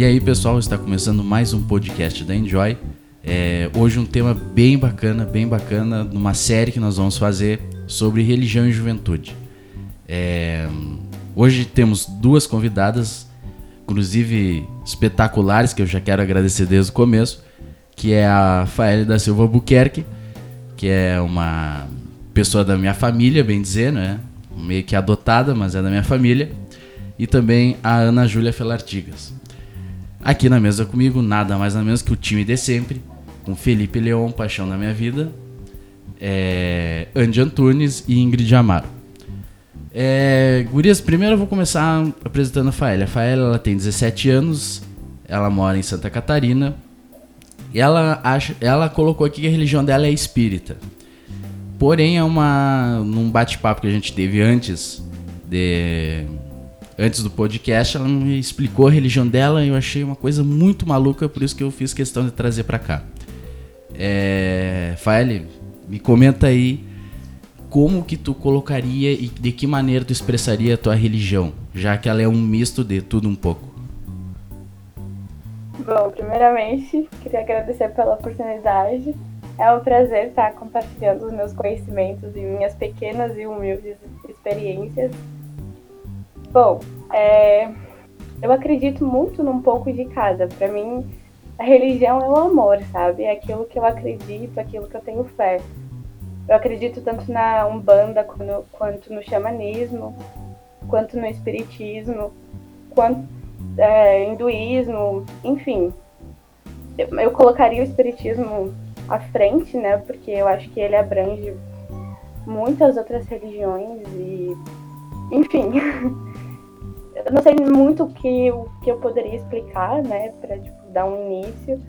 E aí, pessoal, está começando mais um podcast da Enjoy. É, hoje um tema bem bacana, bem bacana, numa série que nós vamos fazer sobre religião e juventude. É, hoje temos duas convidadas, inclusive espetaculares, que eu já quero agradecer desde o começo, que é a Faele da Silva Buquerque, que é uma pessoa da minha família, bem dizer, né? Meio que adotada, mas é da minha família. E também a Ana Júlia Felartigas. Aqui na mesa comigo, nada mais nada menos que o time de sempre, com Felipe Leon, paixão da minha vida, é, Andy Antunes e Ingrid Amaro. É, gurias, primeiro eu vou começar apresentando a Faela. A Faela ela tem 17 anos, ela mora em Santa Catarina. E ela, acha, ela colocou aqui que a religião dela é espírita. Porém, é uma. Num bate-papo que a gente teve antes de, antes do podcast, ela me explicou a religião dela e eu achei uma coisa muito maluca, por isso que eu fiz questão de trazer para cá. É, Faele, me comenta aí como que tu colocaria e de que maneira tu expressaria a tua religião, já que ela é um misto de tudo um pouco. Bom, primeiramente, queria agradecer pela oportunidade. É um prazer estar compartilhando os meus conhecimentos e minhas pequenas e humildes experiências Bom, é, eu acredito muito num pouco de cada. Para mim, a religião é o amor, sabe? É aquilo que eu acredito, aquilo que eu tenho fé. Eu acredito tanto na Umbanda quanto, quanto no xamanismo, quanto no espiritismo, quanto é, hinduísmo, enfim. Eu, eu colocaria o espiritismo à frente, né? Porque eu acho que ele abrange muitas outras religiões e, enfim. eu não sei muito o que, o que eu poderia explicar, né, para tipo, dar um início,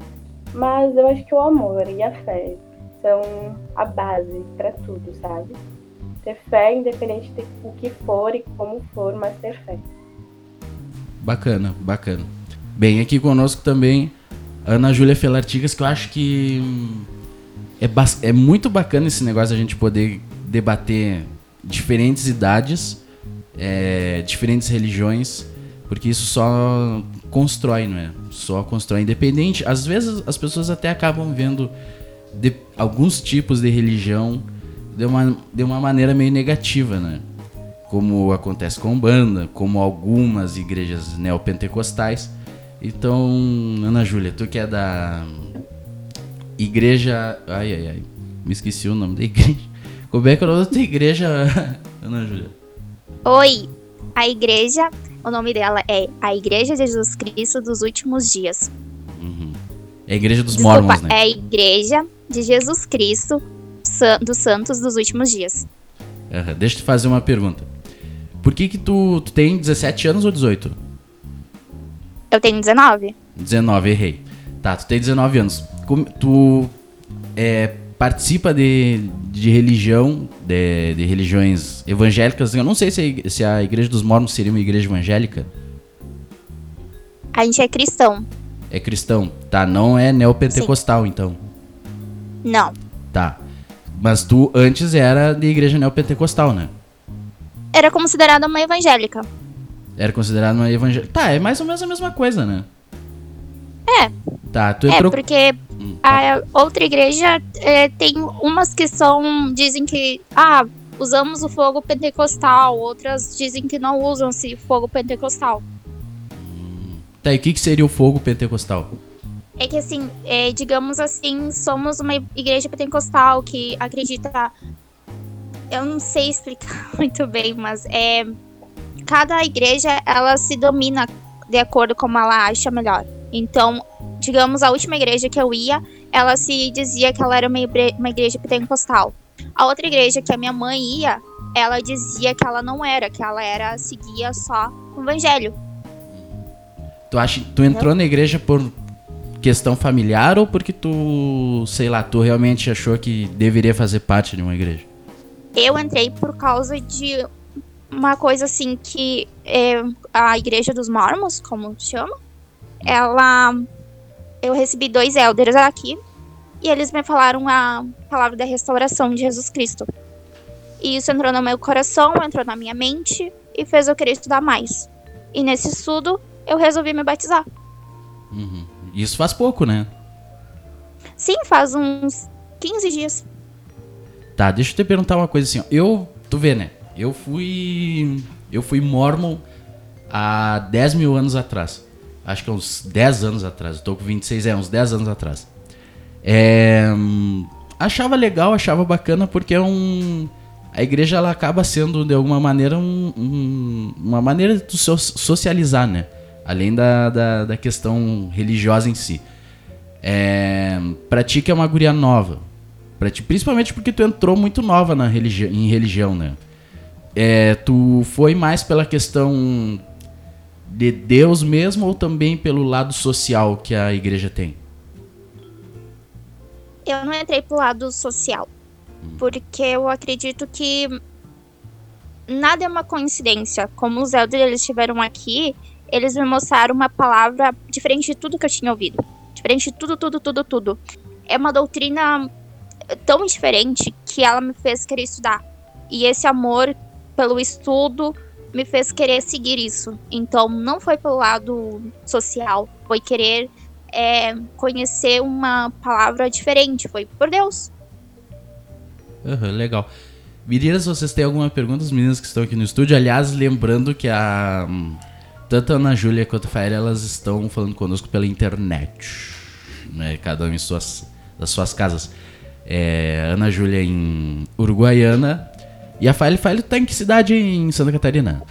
mas eu acho que o amor e a fé são a base para tudo, sabe? Ter fé, independente de o que for e como for, mas ter fé. Bacana, bacana. Bem, aqui conosco também Ana Júlia Felartigas, que eu acho que é, é muito bacana esse negócio a gente poder debater diferentes idades é, diferentes religiões, porque isso só constrói, não é? Só constrói independente. Às vezes as pessoas até acabam vendo de, alguns tipos de religião de uma, de uma maneira meio negativa, né? Como acontece com banda, como algumas igrejas neopentecostais. Então, Ana Júlia, tu que é da igreja. Ai, ai, ai. Me esqueci o nome da igreja. Como é que é o nome da tua igreja, Ana Júlia? Oi, a igreja, o nome dela é a Igreja de Jesus Cristo dos Últimos Dias. Uhum. É a Igreja dos Desculpa, Mormons, né? É a Igreja de Jesus Cristo dos Santos dos Últimos Dias. Uhum. Deixa eu te fazer uma pergunta. Por que que tu, tu tem 17 anos ou 18? Eu tenho 19. 19, errei. Tá, tu tem 19 anos. Tu é, participa de, de religião, de, de, religiões evangélicas. Eu não sei se a, se a Igreja dos Mormons seria uma igreja evangélica. A gente é cristão. É cristão, tá? Não é neopentecostal, Sim. então. Não. Tá. Mas tu antes era de igreja neopentecostal, né? Era considerada uma evangélica. Era considerada uma evangélica. Tá, é mais ou menos a mesma coisa, né? É. Tá, tu é, entrou... porque a outra igreja é, tem umas que são. dizem que. Ah, usamos o fogo pentecostal, outras dizem que não usam esse fogo pentecostal. Tá, e o que, que seria o fogo pentecostal? É que assim, é, digamos assim, somos uma igreja pentecostal que acredita. Eu não sei explicar muito bem, mas é. Cada igreja ela se domina de acordo com como ela acha melhor. Então, digamos, a última igreja que eu ia, ela se dizia que ela era uma, uma igreja pentecostal. A outra igreja que a minha mãe ia, ela dizia que ela não era, que ela era seguia só o evangelho. Tu acha, tu entrou na igreja por questão familiar ou porque tu, sei lá, tu realmente achou que deveria fazer parte de uma igreja? Eu entrei por causa de uma coisa assim que é, a igreja dos mormons, como chama, ela eu recebi dois elders aqui e eles me falaram a palavra da restauração de Jesus Cristo. E isso entrou no meu coração, entrou na minha mente e fez eu querer estudar mais. E nesse estudo eu resolvi me batizar. Uhum. Isso faz pouco, né? Sim, faz uns 15 dias. Tá, deixa eu te perguntar uma coisa assim. Ó. Eu, tu vê, né? Eu fui. Eu fui mormon há 10 mil anos atrás. Acho que é uns 10 anos atrás. Eu tô com 26, é, uns 10 anos atrás. É, achava legal, achava bacana, porque é um. A igreja ela acaba sendo, de alguma maneira, um, um, uma maneira de so socializar, né? Além da, da, da, questão religiosa em si. É, pra ti que é uma guria nova. Pra ti, principalmente porque tu entrou muito nova na religi em religião, né? É, tu foi mais pela questão de Deus mesmo ou também pelo lado social que a igreja tem? Eu não entrei pro lado social. Hum. Porque eu acredito que nada é uma coincidência. Como os elders eles estiveram aqui, eles me mostraram uma palavra diferente de tudo que eu tinha ouvido. Diferente de tudo, tudo, tudo, tudo. É uma doutrina tão diferente que ela me fez querer estudar. E esse amor pelo estudo me fez querer seguir isso. Então, não foi pelo lado social, foi querer é, conhecer uma palavra diferente, foi por Deus. Uhum, legal. Meninas, vocês têm alguma pergunta? As meninas que estão aqui no estúdio. Aliás, lembrando que a tanto a Ana Júlia quanto a Fael, elas estão falando conosco pela internet. Né? Cada um em suas, das suas casas. É, Ana Júlia em Uruguaiana. E a Fael, Fael tá em que cidade em Santa Catarina?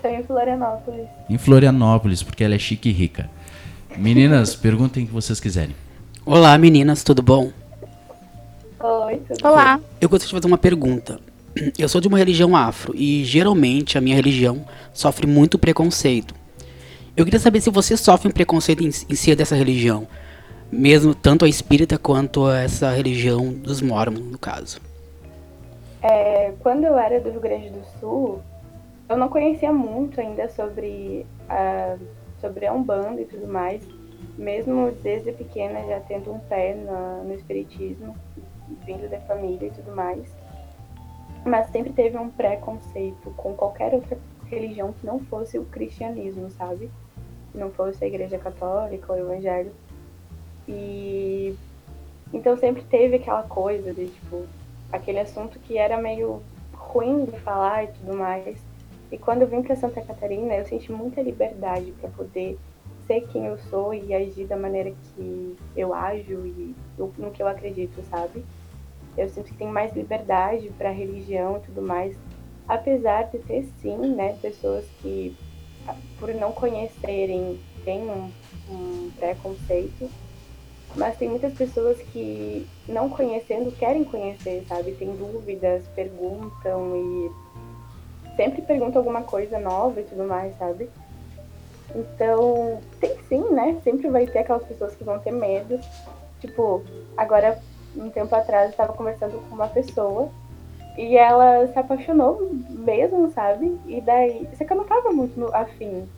Tô em Florianópolis. Em Florianópolis, porque ela é chique e rica. Meninas, perguntem o que vocês quiserem. Olá, meninas, tudo bom? Oi, tudo Olá. Eu gostaria de fazer uma pergunta. Eu sou de uma religião afro e geralmente a minha religião sofre muito preconceito. Eu queria saber se você sofre um preconceito em, em si dessa religião, mesmo tanto a espírita quanto a essa religião dos mormons, no caso. É, quando eu era do Rio Grande do Sul, eu não conhecia muito ainda sobre a, sobre a Umbanda e tudo mais, mesmo desde pequena já tendo um pé no, no espiritismo, vindo da família e tudo mais. Mas sempre teve um preconceito com qualquer outra religião que não fosse o cristianismo, sabe? Que não fosse a igreja católica ou o evangelho. E então sempre teve aquela coisa de tipo aquele assunto que era meio ruim de falar e tudo mais. E quando eu vim para Santa Catarina, eu senti muita liberdade para poder ser quem eu sou e agir da maneira que eu ajo e no que eu acredito, sabe? Eu sinto que tem mais liberdade para religião e tudo mais, apesar de ter sim, né, pessoas que por não conhecerem têm um, um preconceito, mas tem muitas pessoas que não conhecendo querem conhecer, sabe? Tem dúvidas, perguntam e sempre perguntam alguma coisa nova e tudo mais, sabe? Então, tem sim, né? Sempre vai ter aquelas pessoas que vão ter medo. Tipo, agora um tempo atrás eu estava conversando com uma pessoa e ela se apaixonou mesmo, sabe? E daí. Só que eu não tava muito afim.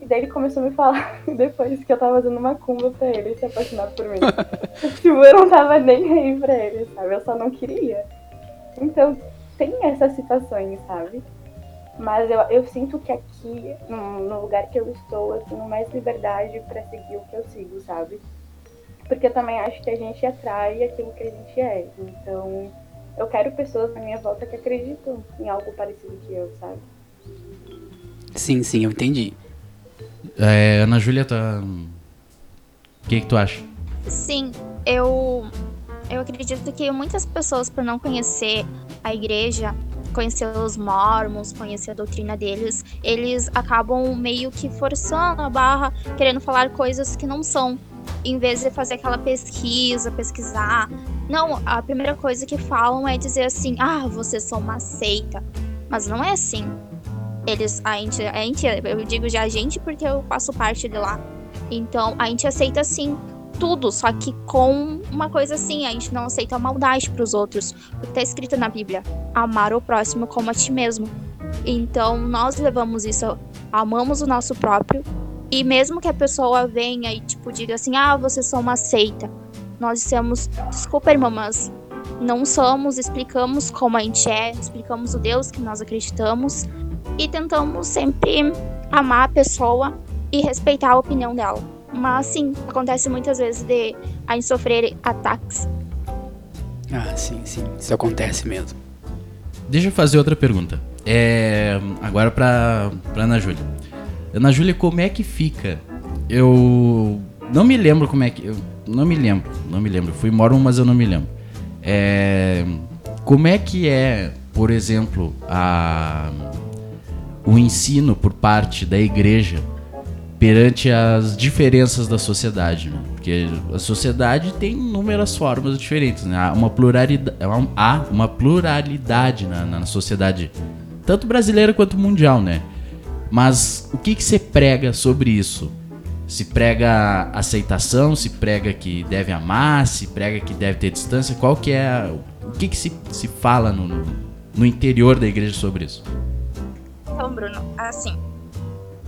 E daí ele começou a me falar depois que eu tava fazendo uma cumba pra ele se apaixonar por mim. tipo, eu não tava nem aí pra ele, sabe? Eu só não queria. Então, tem essas situações, sabe? Mas eu, eu sinto que aqui, no, no lugar que eu estou, eu tenho mais liberdade para seguir o que eu sigo, sabe? porque eu também acho que a gente atrai aquilo que a gente é. Então, eu quero pessoas na minha volta que acreditam em algo parecido que eu, sabe? Sim, sim, eu entendi. É, Ana Júlia, tá. O que, que tu acha? Sim, eu. Eu acredito que muitas pessoas, por não conhecer a igreja, conhecer os mormons, conhecer a doutrina deles, eles acabam meio que forçando a barra, querendo falar coisas que não são em vez de fazer aquela pesquisa, pesquisar. Não, a primeira coisa que falam é dizer assim: ah, vocês são uma seita. Mas não é assim. Eles, a gente, a gente, eu digo já a gente porque eu faço parte de lá. Então, a gente aceita sim tudo, só que com uma coisa assim, a gente não aceita a maldade para os outros, porque tá escrito na Bíblia: amar o próximo como a ti mesmo. Então, nós levamos isso, amamos o nosso próprio e mesmo que a pessoa venha e, tipo, diga assim, ah, vocês são uma seita. Nós dissemos, desculpa, irmã, mas não somos, explicamos como a gente é, explicamos o Deus que nós acreditamos e tentamos sempre amar a pessoa e respeitar a opinião dela. Mas sim, acontece muitas vezes de a gente sofrer ataques. Ah, sim, sim. Isso acontece mesmo. Deixa eu fazer outra pergunta. É, agora pra, pra Ana Júlia. Ana Júlia, como é que fica? Eu não me lembro como é que. Eu não me lembro, não me lembro. Fui Mormon, mas eu não me lembro. É, como é que é, por exemplo, a, o ensino por parte da igreja perante as diferenças da sociedade, né? Porque a sociedade tem inúmeras formas diferentes, né? Há uma pluralidade, há uma pluralidade na, na sociedade, tanto brasileira quanto mundial, né? Mas o que, que você prega sobre isso? Se prega aceitação, se prega que deve amar, se prega que deve ter distância, qual que é... O que, que se, se fala no, no, no interior da igreja sobre isso? Então, Bruno, assim,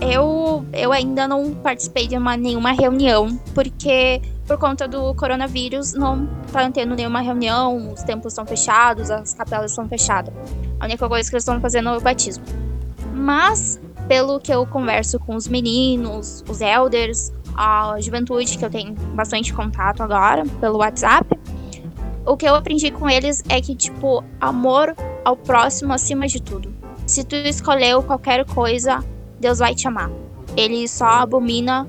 eu, eu ainda não participei de uma, nenhuma reunião, porque por conta do coronavírus não tá tendo nenhuma reunião, os templos estão fechados, as capelas estão fechadas. A única coisa que eles estão fazendo é o batismo. Mas, pelo que eu converso com os meninos, os elders, a juventude, que eu tenho bastante contato agora pelo WhatsApp, o que eu aprendi com eles é que, tipo, amor ao próximo acima de tudo. Se tu escolheu qualquer coisa Deus vai te amar. Ele só abomina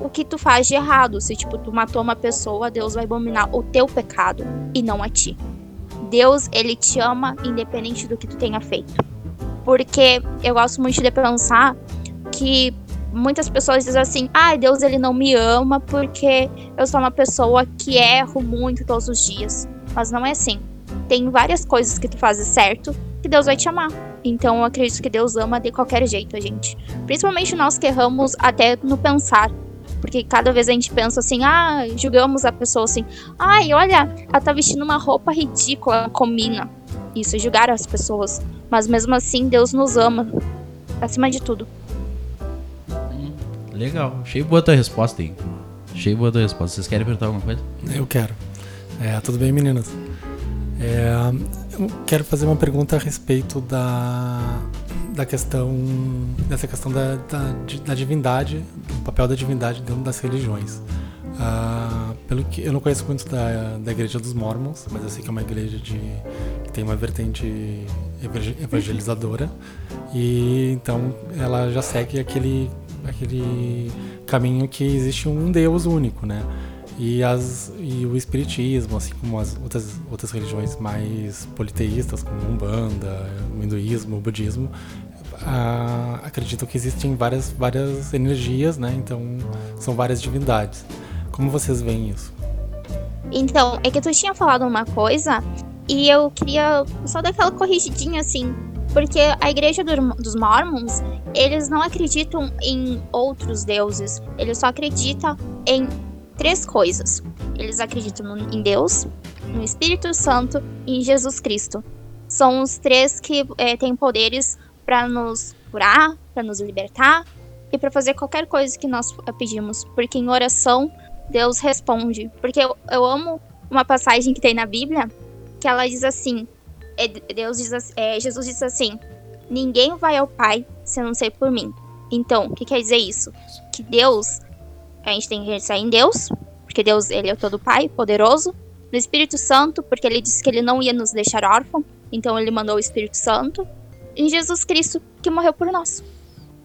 o que tu faz de errado. Se, tipo, tu matou uma pessoa, Deus vai abominar o teu pecado e não a ti. Deus, ele te ama independente do que tu tenha feito. Porque eu gosto muito de pensar que muitas pessoas dizem assim: "Ah, Deus ele não me ama porque eu sou uma pessoa que erro muito todos os dias". Mas não é assim. Tem várias coisas que tu fazes certo que Deus vai te amar. Então eu acredito que Deus ama de qualquer jeito a gente. Principalmente nós que erramos até no pensar. Porque cada vez a gente pensa assim, ah, julgamos a pessoa assim, ai, olha, ela tá vestindo uma roupa ridícula, combina. Isso é julgar as pessoas. Mas mesmo assim, Deus nos ama. Acima de tudo. Legal. Achei boa a tua resposta aí. Achei boa a tua resposta. Vocês querem perguntar alguma coisa? Eu quero. É, tudo bem, meninas? É, quero fazer uma pergunta a respeito da, da questão dessa questão da, da, da divindade, do papel da divindade dentro das religiões. Uh, pelo que eu não conheço muito da, da igreja dos Mormons, mas eu sei que é uma igreja de, que tem uma vertente evangelizadora e então ela já segue aquele aquele caminho que existe um Deus único, né? E, as, e o espiritismo, assim como as outras, outras religiões mais politeístas, como Umbanda, o hinduísmo, o budismo, ah, acreditam que existem várias, várias energias, né? Então são várias divindades. Como vocês veem isso? Então, é que tu tinha falado uma coisa e eu queria só dar aquela corrigidinha assim, porque a igreja do, dos Mormons, eles não acreditam em outros deuses, eles só acreditam em três coisas. Eles acreditam em Deus, no Espírito Santo e em Jesus Cristo. São os três que é, têm poderes para nos curar, para nos libertar e para fazer qualquer coisa que nós pedimos. Porque em oração, Deus responde. Porque eu, eu amo uma passagem que tem na Bíblia que ela diz assim: é, Deus diz, é, Jesus diz assim: Ninguém vai ao Pai se não ser por mim. Então, o que quer dizer isso? Que Deus a gente tem que acreditar em Deus, porque Deus ele é todo Pai, poderoso. No Espírito Santo, porque ele disse que ele não ia nos deixar órfãos, então ele mandou o Espírito Santo. Em Jesus Cristo, que morreu por nós.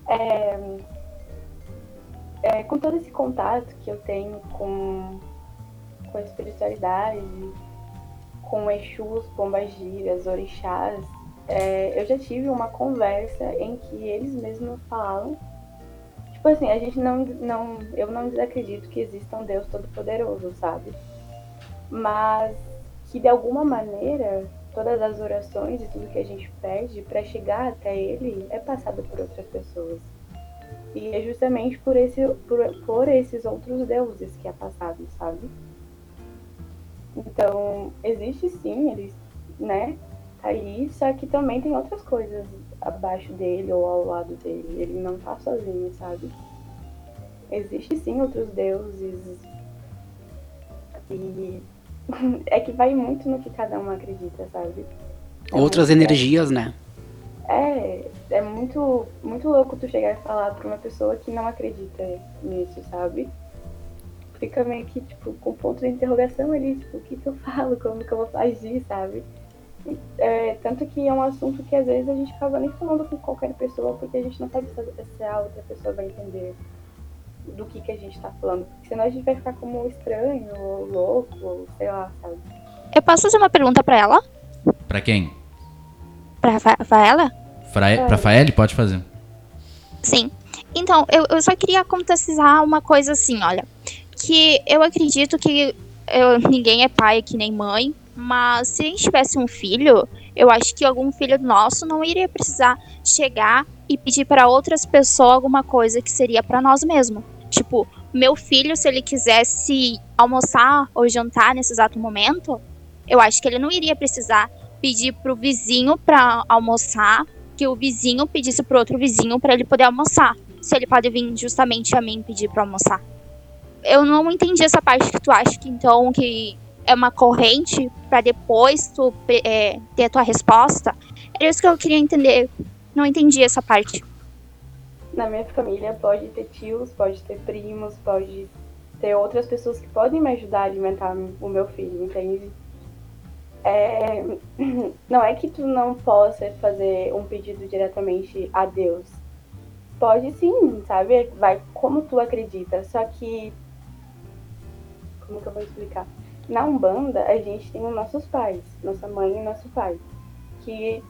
É, é, com todo esse contato que eu tenho com, com a espiritualidade, com Exus, Pombagiras, Orixás, é, eu já tive uma conversa em que eles mesmos falam Tipo assim, a gente não, não. Eu não desacredito que exista um Deus Todo-Poderoso, sabe? Mas que de alguma maneira todas as orações e tudo que a gente pede para chegar até Ele é passado por outras pessoas. E é justamente por, esse, por, por esses outros deuses que é passado, sabe? Então, existe sim, ele, né? Tá aí, só que também tem outras coisas abaixo dele ou ao lado dele. Ele não tá sozinho, sabe? Existe sim outros deuses. E é que vai muito no que cada um acredita, sabe? É Outras energias, né? É, é muito, muito louco tu chegar e falar pra uma pessoa que não acredita nisso, sabe? fica meio que, tipo, com ponto de interrogação ali, tipo, o que que eu falo, como que eu vou agir, sabe? É, tanto que é um assunto que às vezes a gente acaba nem falando com qualquer pessoa, porque a gente não sabe se a outra pessoa vai entender do que, que a gente tá falando. Porque senão a gente vai ficar como estranho, ou louco, ou sei lá, sabe? Eu posso fazer uma pergunta pra ela? Pra quem? Pra Rafaela? Pra Faele? Pode fazer. Sim. Então, eu, eu só queria contextualizar uma coisa assim, olha. Que eu acredito que eu, ninguém é pai que nem mãe, mas se a gente tivesse um filho, eu acho que algum filho nosso não iria precisar chegar e pedir para outras pessoas alguma coisa que seria para nós mesmos. Tipo, meu filho, se ele quisesse almoçar ou jantar nesse exato momento, eu acho que ele não iria precisar pedir pro vizinho para almoçar, que o vizinho pedisse pro outro vizinho para ele poder almoçar. Se ele pode vir justamente a mim pedir para almoçar. Eu não entendi essa parte que tu acha que então que é uma corrente para depois tu é, ter a tua resposta. Era isso que eu queria entender. Não entendi essa parte. Na minha família pode ter tios, pode ter primos, pode ter outras pessoas que podem me ajudar a alimentar o meu filho, entende? É, não é que tu não possa fazer um pedido diretamente a Deus. Pode sim, sabe? Vai como tu acredita. Só que. Como que eu vou explicar? Na Umbanda, a gente tem os nossos pais, nossa mãe e nosso pai. Que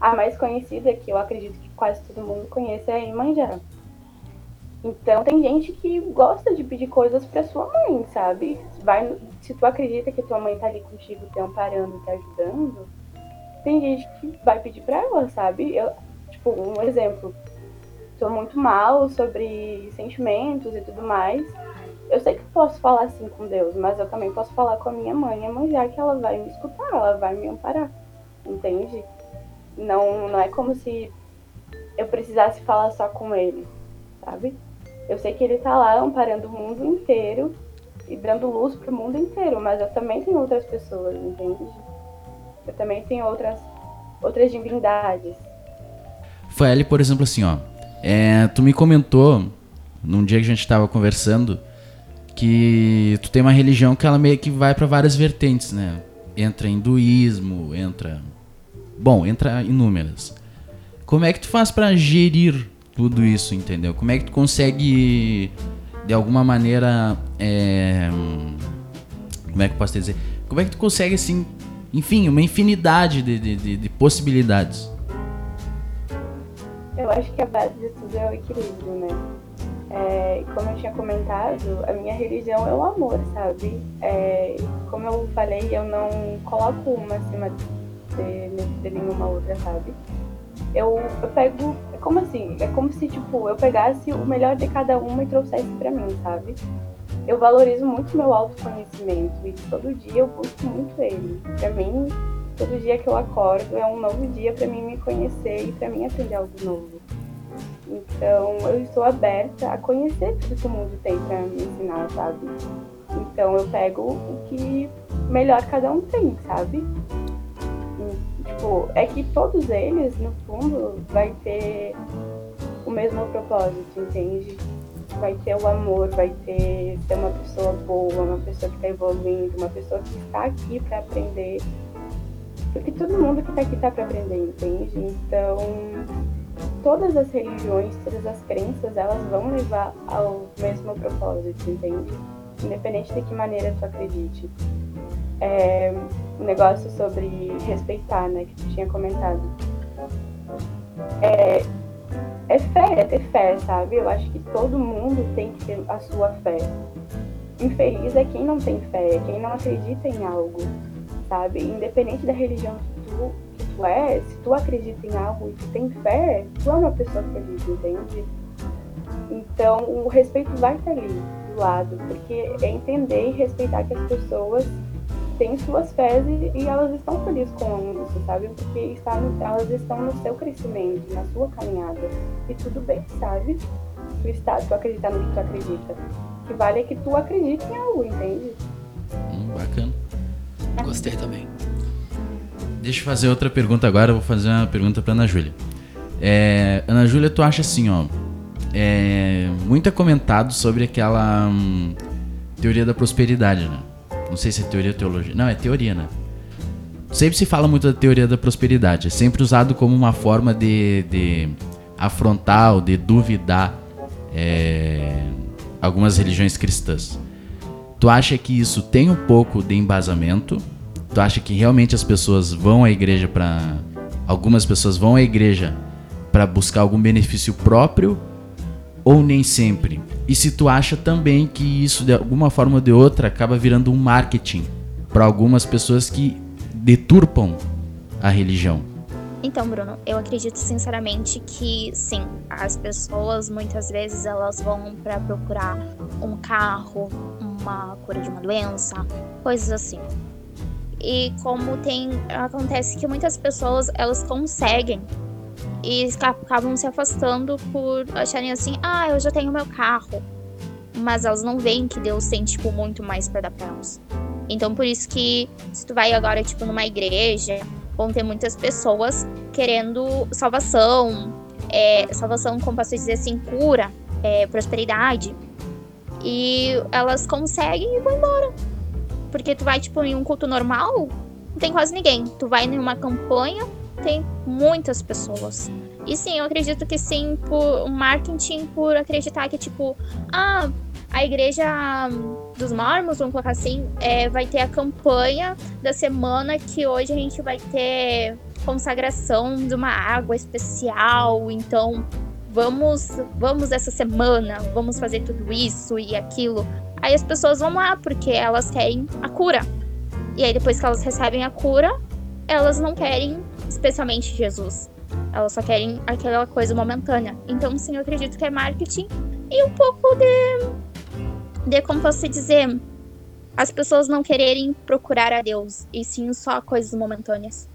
a mais conhecida, que eu acredito que quase todo mundo conhece, é a Imanjá. Então tem gente que gosta de pedir coisas para sua mãe, sabe? Vai, se tu acredita que tua mãe tá ali contigo, te amparando, te ajudando, tem gente que vai pedir para ela, sabe? Eu, tipo, um exemplo. Tô muito mal sobre sentimentos e tudo mais. Eu sei que posso falar assim com Deus, mas eu também posso falar com a minha mãe, a mãe já que ela vai me escutar, ela vai me amparar. Entende? Não, não é como se eu precisasse falar só com ele, sabe? Eu sei que ele tá lá amparando o mundo inteiro e dando luz pro mundo inteiro, mas eu também tenho outras pessoas, entende? Eu também tenho outras outras divindades. Foi por exemplo, assim, ó. É, tu me comentou num dia que a gente tava conversando que tu tem uma religião que ela meio que vai para várias vertentes, né? Entra hinduísmo, entra bom, entra inúmeras. Como é que tu faz para gerir tudo isso, entendeu? Como é que tu consegue, de alguma maneira, é... como é que eu posso dizer? Como é que tu consegue, assim, enfim, uma infinidade de, de, de possibilidades? Eu acho que a base de tudo é o equilíbrio, né? É, como eu tinha comentado, a minha religião é o amor, sabe? É, como eu falei, eu não coloco uma acima de, de nenhuma outra, sabe? Eu, eu pego como assim? É como se, tipo, eu pegasse o melhor de cada uma e trouxesse para mim, sabe? Eu valorizo muito meu autoconhecimento e todo dia eu busco muito ele. Para mim, todo dia que eu acordo é um novo dia para mim me conhecer e para mim aprender algo novo. Então, eu estou aberta a conhecer tudo que o mundo tem para me ensinar, sabe? Então, eu pego o que melhor cada um tem, sabe? tipo, é que todos eles, no fundo, vai ter o mesmo propósito, entende? Vai ter o amor, vai ter ser uma pessoa boa, uma pessoa que está evoluindo, uma pessoa que está aqui para aprender. Porque todo mundo que está aqui está para aprender, entende? Então, todas as religiões, todas as crenças, elas vão levar ao mesmo propósito, entende? Independente de que maneira tu acredite é, um negócio sobre respeitar, né, que tu tinha comentado. É, é fé, é ter fé, sabe? Eu acho que todo mundo tem que ter a sua fé. Infeliz é quem não tem fé, é quem não acredita em algo, sabe? Independente da religião que tu, tu é, se tu acredita em algo e tu tem fé, tu é uma pessoa feliz, entende? Então, o respeito vai estar ali do lado, porque é entender e respeitar que as pessoas têm suas fés e, e, elas estão felizes com isso, sabe? Porque está no, elas estão no seu crescimento, na sua caminhada. E tudo bem, sabe? Tu, está, tu acreditar no que tu acredita. O que vale é que tu acredita em algo, entende? Hum, bacana. Gostei também. Deixa eu fazer outra pergunta agora. Eu vou fazer uma pergunta para Ana Júlia. É, Ana Júlia, tu acha assim, ó. É, muito é comentado sobre aquela. Hum, teoria da prosperidade, né? Não sei se é teoria ou teologia. Não, é teoria, né? Sempre se fala muito da teoria da prosperidade. É sempre usado como uma forma de, de afrontar ou de duvidar é, algumas religiões cristãs. Tu acha que isso tem um pouco de embasamento? Tu acha que realmente as pessoas vão à igreja para algumas pessoas vão à igreja para buscar algum benefício próprio ou nem sempre? E se tu acha também que isso de alguma forma ou de outra acaba virando um marketing para algumas pessoas que deturpam a religião? Então, Bruno, eu acredito sinceramente que sim, as pessoas muitas vezes elas vão para procurar um carro, uma cura de uma doença, coisas assim. E como tem acontece que muitas pessoas elas conseguem e acabam se afastando por acharem assim: "Ah, eu já tenho meu carro". Mas elas não veem que Deus tem tipo muito mais para dar para elas. Então por isso que se tu vai agora tipo numa igreja, vão ter muitas pessoas querendo salvação, é, salvação como posso dizer assim, cura, é, prosperidade. E elas conseguem e vão embora. Porque tu vai, tipo, em um culto normal, não tem quase ninguém. Tu vai em uma campanha, tem muitas pessoas. E sim, eu acredito que sim, por marketing, por acreditar que, tipo, ah, a igreja dos mormons, vamos colocar assim, é, vai ter a campanha da semana que hoje a gente vai ter consagração de uma água especial, então vamos, vamos essa semana, vamos fazer tudo isso e aquilo. Aí as pessoas vão lá porque elas querem a cura. E aí depois que elas recebem a cura, elas não querem especialmente Jesus. Elas só querem aquela coisa momentânea. Então sim, eu acredito que é marketing e um pouco de de como posso dizer, as pessoas não quererem procurar a Deus e sim só coisas momentâneas.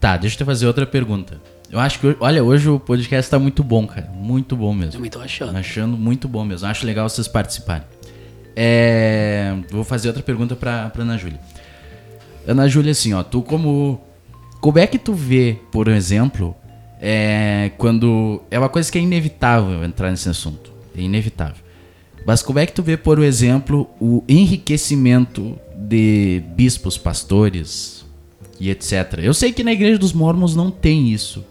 Tá, deixa eu te fazer outra pergunta. Eu acho que, olha, hoje o podcast tá muito bom, cara. Muito bom mesmo. Também tô achando. Achando muito bom mesmo. Acho legal vocês participarem. É, vou fazer outra pergunta pra, pra Ana Júlia. Ana Júlia, assim, ó, tu como. Como é que tu vê, por exemplo, é, quando. É uma coisa que é inevitável entrar nesse assunto. É inevitável. Mas como é que tu vê, por exemplo, o enriquecimento de bispos, pastores e etc. Eu sei que na igreja dos mormons não tem isso.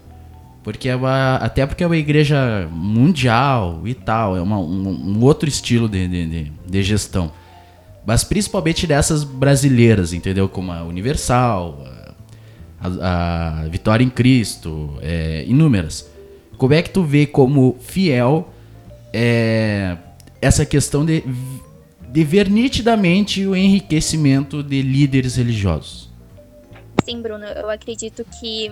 Porque é uma, até porque é uma igreja mundial e tal, é uma, um, um, outro estilo de, de, de, gestão. Mas principalmente dessas brasileiras, entendeu? Como a Universal, a, a Vitória em Cristo, é, inúmeras. Como é que tu vê como fiel é, essa questão de, de ver nitidamente o enriquecimento de líderes religiosos. Sim, Bruno, eu acredito que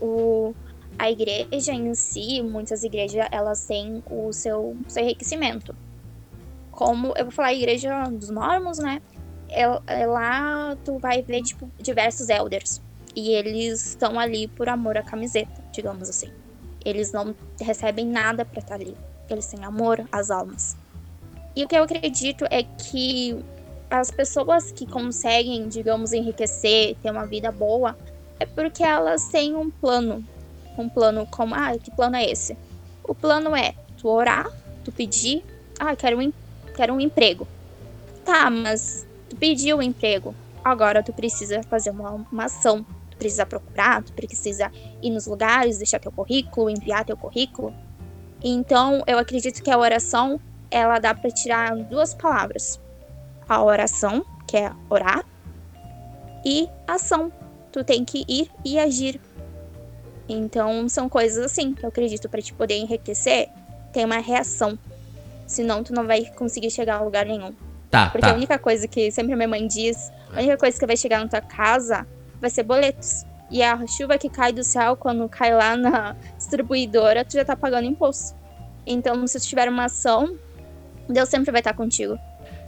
o, a igreja em si, muitas igrejas, elas têm o seu, seu enriquecimento. Como, eu vou falar a igreja dos mormons, né? É, lá tu vai ver, tipo, diversos elders. E eles estão ali por amor à camiseta, digamos assim. Eles não recebem nada para estar ali. Eles têm amor às almas. E o que eu acredito é que as pessoas que conseguem, digamos, enriquecer, ter uma vida boa, é porque elas têm um plano. Um plano como, ah, que plano é esse? O plano é tu orar, tu pedir, ah, quero um, quero um emprego. Tá, mas tu pediu o um emprego. Agora tu precisa fazer uma, uma ação. Tu precisa procurar, tu precisa ir nos lugares, deixar teu currículo, enviar teu currículo. Então, eu acredito que a oração ela dá para tirar duas palavras: a oração, que é orar, e ação. Tu tem que ir e agir. Então, são coisas assim que eu acredito para te poder enriquecer, tem uma reação. Senão, tu não vai conseguir chegar a lugar nenhum. Tá, Porque tá. a única coisa que sempre minha mãe diz, a única coisa que vai chegar na tua casa vai ser boletos. E a chuva que cai do céu, quando cai lá na distribuidora, tu já tá pagando imposto. Então, se tu tiver uma ação, Deus sempre vai estar contigo.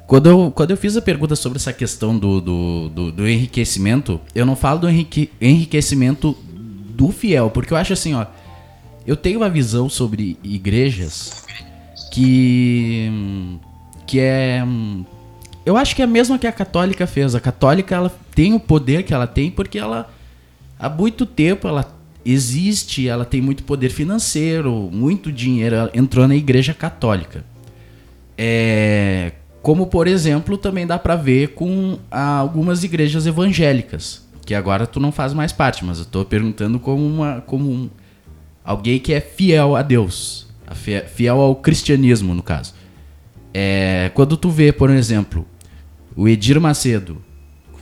Quando eu, quando eu fiz a pergunta sobre essa questão do, do, do, do enriquecimento, eu não falo do enrique, enriquecimento do fiel, porque eu acho assim, ó. Eu tenho uma visão sobre igrejas que. que é. Eu acho que é a mesma que a católica fez. A católica ela tem o poder que ela tem porque ela há muito tempo ela existe, ela tem muito poder financeiro, muito dinheiro, ela entrou na igreja católica. É, como, por exemplo, também dá pra ver com algumas igrejas evangélicas, que agora tu não faz mais parte, mas eu tô perguntando como, uma, como um, alguém que é fiel a Deus, fiel ao cristianismo, no caso. É, quando tu vê, por exemplo, o Edir Macedo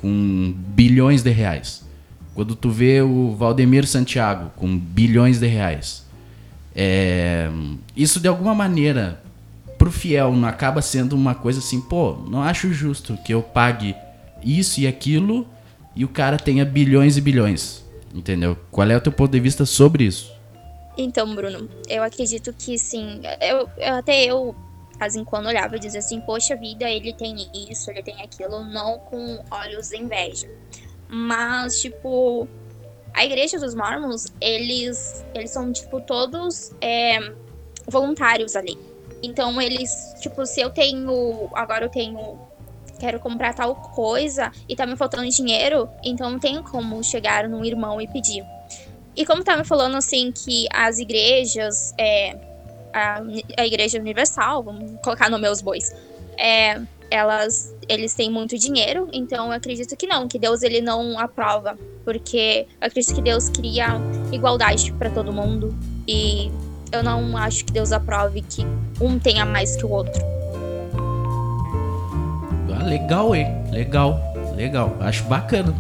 com bilhões de reais, quando tu vê o Valdemir Santiago com bilhões de reais, é, isso de alguma maneira pro fiel não acaba sendo uma coisa assim, pô, não acho justo que eu pague isso e aquilo e o cara tenha bilhões e bilhões, entendeu? Qual é o teu ponto de vista sobre isso? Então, Bruno, eu acredito que sim. Eu, eu- até eu, vez em quando, olhava e dizia assim: Poxa vida, ele tem isso, ele tem aquilo, não com olhos de inveja. Mas, tipo, a igreja dos Mormons, eles, eles são, tipo, todos é, voluntários ali. Então, eles, tipo, se eu tenho. Agora eu tenho. Quero comprar tal coisa e tá me faltando dinheiro, então não tenho como chegar num irmão e pedir. E como tá me falando assim que as igrejas, é, a, a igreja universal, vamos colocar no meus bois, é, elas, eles têm muito dinheiro, então eu acredito que não, que Deus ele não aprova, porque eu acredito que Deus cria igualdade para todo mundo e eu não acho que Deus aprove que um tenha mais que o outro. Ah, legal, hein? Legal, legal. Acho bacana.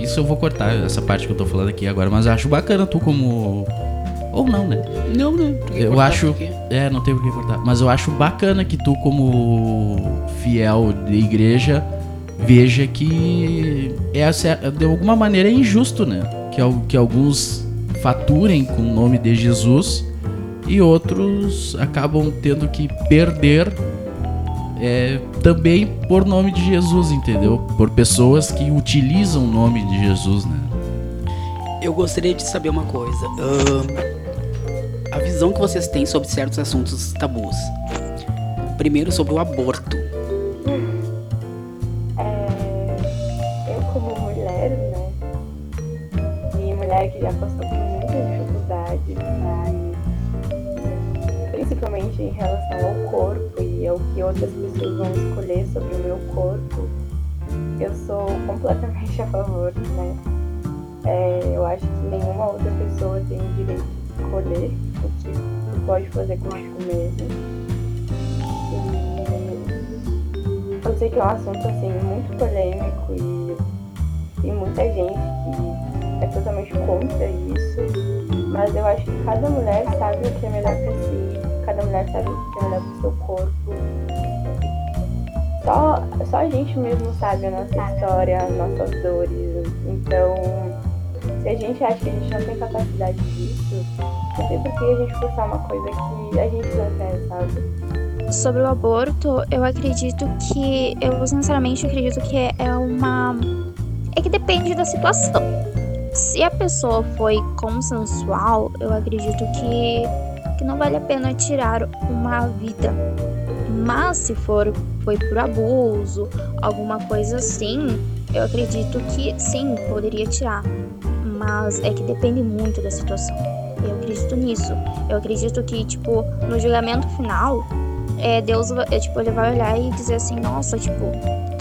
Isso eu vou cortar, essa parte que eu tô falando aqui agora, mas acho bacana tu como. Ou não, né? Não, né? Eu acho. É, não tem por que cortar. Mas eu acho bacana que tu, como fiel de igreja, veja que é de alguma maneira é injusto, né? Que, que alguns faturem com o nome de Jesus e outros acabam tendo que perder é, também por nome de Jesus, entendeu? Por pessoas que utilizam o nome de Jesus, né? Eu gostaria de saber uma coisa. Ahn, a visão que vocês têm sobre certos assuntos tabus. Primeiro sobre o aborto. É, eu como mulher, né? E mulher que já passou por muitas dificuldades, mas principalmente em relação ao corpo e ao que outras pessoas vão escolher sobre o meu corpo, eu sou completamente a favor, né? É, eu acho que nenhuma outra pessoa tem o direito de escolher o que pode fazer contigo mesmo. Eu sei que é um assunto assim muito polêmico e tem muita gente que é totalmente contra isso, mas eu acho que cada mulher sabe o que é melhor pra si, cada mulher sabe o que é melhor pro seu corpo. Só, só a gente mesmo sabe a nossa história, as nossas dores. Então, se a gente acha que a gente não tem capacidade disso, não tem por que a gente forçar uma coisa que a gente não quer, sabe? Sobre o aborto, eu acredito que. Eu sinceramente acredito que é- é uma. É que depende da situação. Se a pessoa foi consensual, eu acredito que, que não vale a pena tirar uma vida. Mas se for foi por abuso, alguma coisa assim, eu acredito que sim, poderia tirar. Mas é que depende muito da situação. Eu acredito nisso. Eu acredito que, tipo, no julgamento final, é, Deus é, tipo, ele vai olhar e dizer assim, nossa, tipo,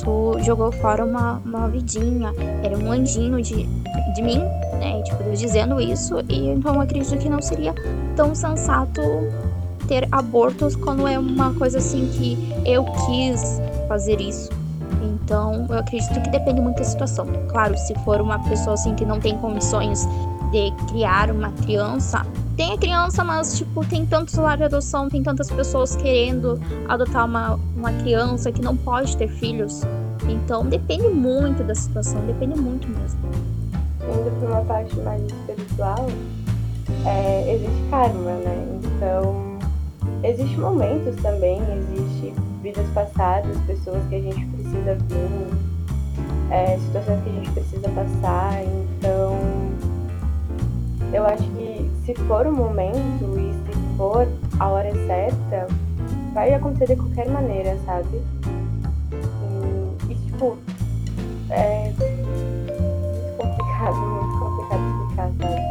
tu jogou fora uma, uma vidinha, era um anjinho de, de mim, né? Tipo, Deus dizendo isso, e então eu acredito que não seria tão sensato ter abortos quando é uma coisa assim que eu quis fazer isso. Então, eu acredito que depende muito da situação. Claro, se for uma pessoa assim que não tem condições de criar uma criança, tem a criança, mas tipo, tem tantos lar de adoção, tem tantas pessoas querendo adotar uma, uma criança que não pode ter filhos. Então depende muito da situação, depende muito mesmo. indo para uma parte mais espiritual, é, existe karma, né? Então, existe momentos também, existe vidas passadas, pessoas que a gente precisa vir, é, situações que a gente precisa passar. Então, eu acho que se for o momento e se for a hora certa, vai acontecer de qualquer maneira, sabe? E, e tipo, é muito complicado, muito complicado explicar, sabe?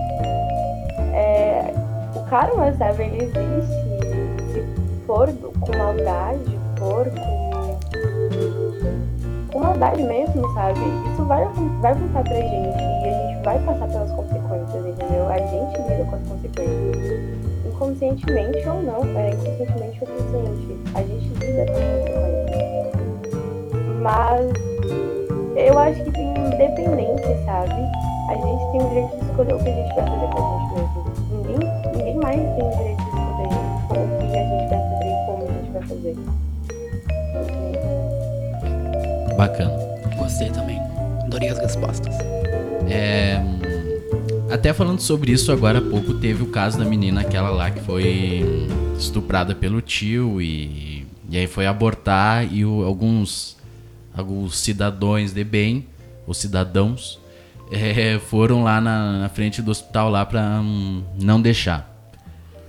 É, o karma, sabe, ele existe. For com maldade, for com maldade mesmo, sabe? Isso vai, vai voltar pra gente e a gente vai passar pelas consequências, entendeu? A gente lida com as consequências. Inconscientemente ou não, é, inconscientemente ou consciente. A gente lida com as consequências. Mas eu acho que tem independência, sabe? A gente tem o direito de escolher o que a gente vai fazer com a gente mesmo. Ninguém, ninguém mais tem o direito fazer. Bacana. Gostei também. Adorei as respostas. É, até falando sobre isso agora há pouco, teve o caso da menina, aquela lá que foi estuprada pelo tio e, e aí foi abortar e o- alguns, alguns cidadãos de bem, os cidadãos, é, foram lá na, na frente do hospital lá pra hum, não deixar.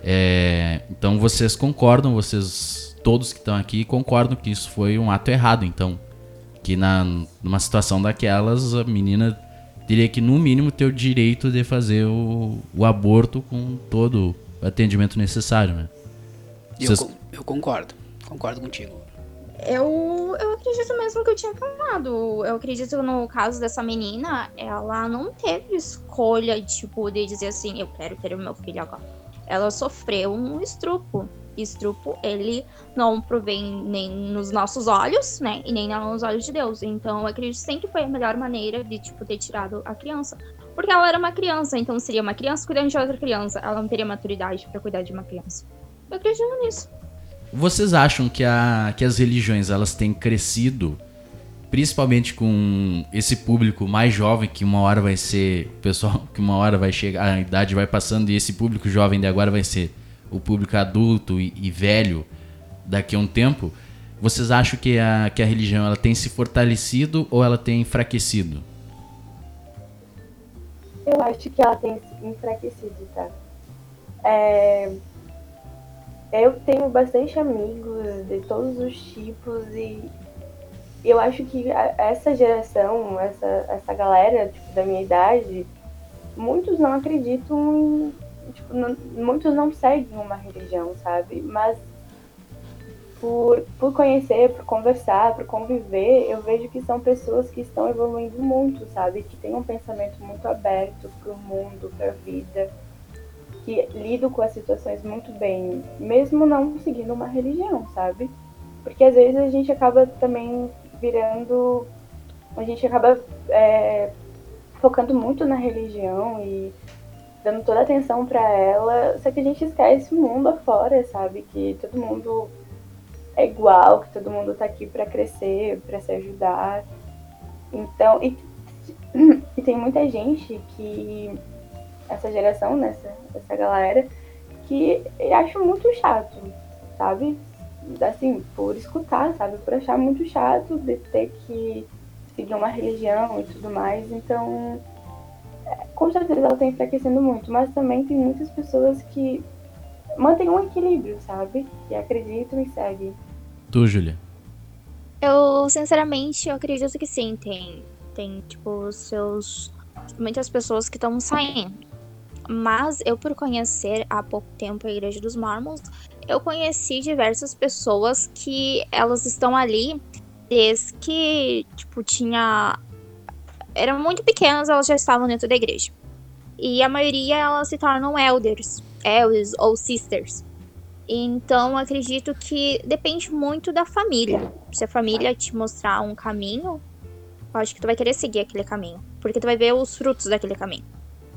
É, então vocês concordam, vocês todos que estão aqui concordam que isso foi um ato errado, então que na numa situação daquelas a menina teria que no mínimo ter o direito de fazer o, o aborto com todo o atendimento necessário, né? Eu, Vocês- con- eu concordo. Concordo contigo. Eu, eu acredito mesmo que eu tinha falado. Eu acredito no caso dessa menina, ela não teve escolha, tipo, de dizer assim, eu quero ter o meu filho agora. Ela sofreu um estrupo. Estrupo, ele não provém nem nos nossos olhos, né? E nem nos olhos de Deus. Então, eu acredito sim que foi a melhor maneira de, tipo, ter tirado a criança. Porque ela era uma criança, então seria uma criança cuidando de outra criança. Ela não teria maturidade pra cuidar de uma criança. Eu acredito nisso. Vocês acham que, a, que as religiões elas têm crescido, principalmente com esse público mais jovem que uma hora vai ser pessoal que uma hora vai chegar, a idade vai passando e esse público jovem de agora vai ser o público adulto e, e velho daqui a um tempo? Vocês acham que a, que a religião ela tem se fortalecido ou ela tem enfraquecido? Eu acho que ela tem enfraquecido, tá? É, Eu tenho bastante amigos de todos os tipos e eu acho que essa geração, essa, essa galera tipo, da minha idade, muitos não acreditam. Tipo, não- muitos não seguem uma religião, sabe? Mas por, por conhecer, por conversar, por conviver, eu vejo que são pessoas que estão evoluindo muito, sabe? Que têm um pensamento muito aberto para o mundo, para a vida, que lidam com as situações muito bem, mesmo não seguindo uma religião, sabe? Porque às vezes a gente acaba também virando. A gente acaba é, focando muito na religião e dando toda a atenção para ela, só que a gente esquece o mundo afora, sabe? Que todo mundo é igual, que todo mundo tá aqui para crescer, para se ajudar. Então, e, e tem muita gente que essa geração, nessa essa galera, que eu acho muito chato, sabe? Assim, por escutar, sabe? Por achar muito chato de ter que seguir uma religião e tudo mais. Então, com certeza ela tá enfraquecendo muito, mas também tem muitas pessoas que mantêm um equilíbrio, sabe? Que acreditam e seguem. Tu, Júlia? Eu, sinceramente, eu acredito que sim. Tem, tem tipo, os seus. Muitas pessoas que estão saindo. Mas eu, por conhecer há pouco tempo a Igreja dos Mormons, eu conheci diversas pessoas que elas estão ali desde que, tipo, tinha. Eram muito pequenas, elas já estavam dentro da igreja. E a maioria elas se tornam elders, elders ou sisters. Então, acredito que depende muito da família. Se a família te mostrar um caminho, eu acho que tu vai querer seguir aquele caminho. Porque tu vai ver os frutos daquele caminho.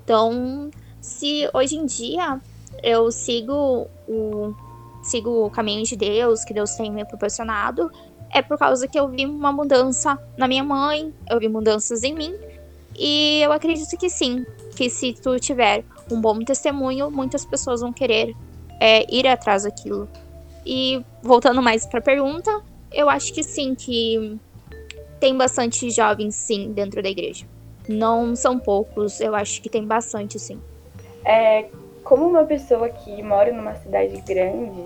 Então, se hoje em dia eu sigo o, sigo o caminho de Deus, que Deus tem me proporcionado, é por causa que eu vi uma mudança na minha mãe, eu vi mudanças em mim. E eu acredito que sim, que se tu tiver um bom testemunho, muitas pessoas vão querer é, ir atrás daquilo. E voltando mais para a pergunta, eu acho que sim, que tem bastante jovens sim dentro da igreja. Não são poucos, eu acho que tem bastante sim. É, como uma pessoa que mora numa cidade grande,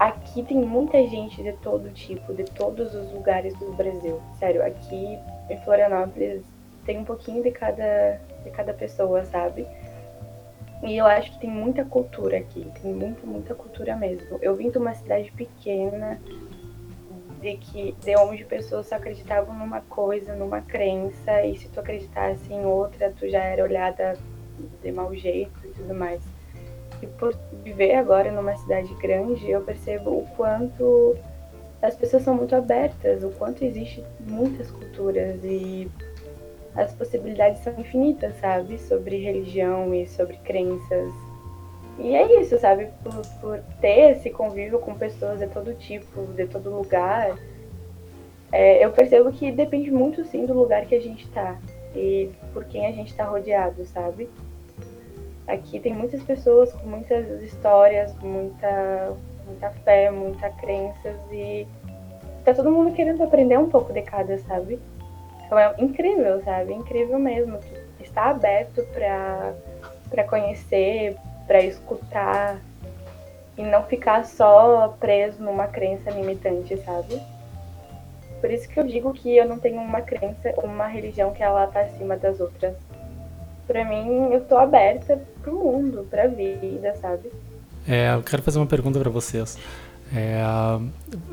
aqui tem muita gente de todo tipo, de todos os lugares do Brasil. Sério, aqui em Florianópolis tem um pouquinho de cada, de cada pessoa, sabe? E eu acho que tem muita cultura aqui, tem muita, muita cultura mesmo. Eu vim de uma cidade pequena, de que de onde pessoas só acreditavam numa coisa, numa crença, e se tu acreditasse em outra, tu já era olhada de mau jeito e tudo mais. E por viver agora numa cidade grande, eu percebo o quanto as pessoas são muito abertas, o quanto existe muitas culturas e as possibilidades são infinitas, sabe? Sobre religião e sobre crenças. E é isso, sabe? Por, por ter esse convívio com pessoas de todo tipo, de todo lugar, é, eu percebo que depende muito, sim, do lugar que a gente tá e por quem a gente tá rodeado, sabe? Aqui tem muitas pessoas com muitas histórias, muita, muita fé, muita crenças e tá todo mundo querendo aprender um pouco de cada, sabe? Então é incrível, sabe? Incrível mesmo. Está aberto para conhecer, para escutar e não ficar só preso numa crença limitante, sabe? Por isso que eu digo que eu não tenho uma crença, uma religião que ela tá acima das outras. Para mim, eu tô aberta pro mundo, pra vida, sabe? É, eu quero fazer uma pergunta para vocês. É,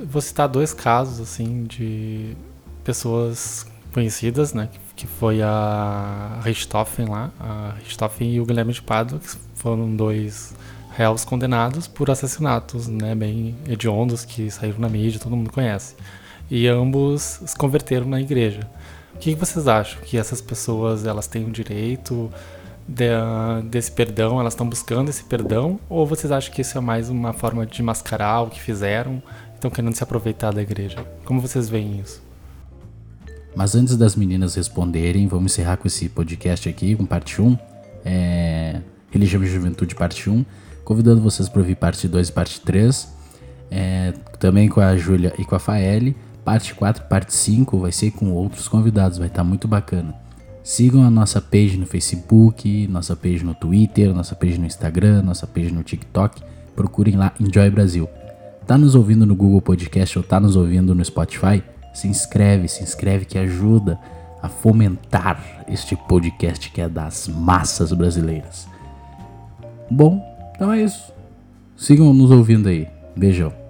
vou citar dois casos assim de pessoas conhecidas, né? Que foi a Richthofen lá, a Richthofen e o Guilherme de Pádua, que foram dois réus condenados por assassinatos, né? Bem hediondos que saíram na mídia, todo mundo conhece. E ambos se converteram na igreja. O que vocês acham? Que essas pessoas elas têm o direito de, desse perdão? Elas estão buscando esse perdão? Ou vocês acham que isso é mais uma forma de mascarar o que fizeram? Estão querendo se aproveitar da igreja? Como vocês veem isso? Mas antes das meninas responderem, vamos encerrar com esse podcast aqui, com parte 1. É... Religião e Juventude, parte 1. Convidando vocês para ouvir parte 2 e parte 3. É... Também com a Júlia e com a Faele. Parte 4 parte 5 vai ser com outros convidados, vai estar tá muito bacana. Sigam a nossa page no Facebook, nossa page no Twitter, nossa page no Instagram, nossa page no TikTok. Procurem lá Enjoy Brasil. Tá nos ouvindo no Google Podcast ou tá nos ouvindo no Spotify? se inscreve, se inscreve que ajuda a fomentar este podcast que é das massas brasileiras. Bom, então é isso. Sigam nos ouvindo aí. Beijão.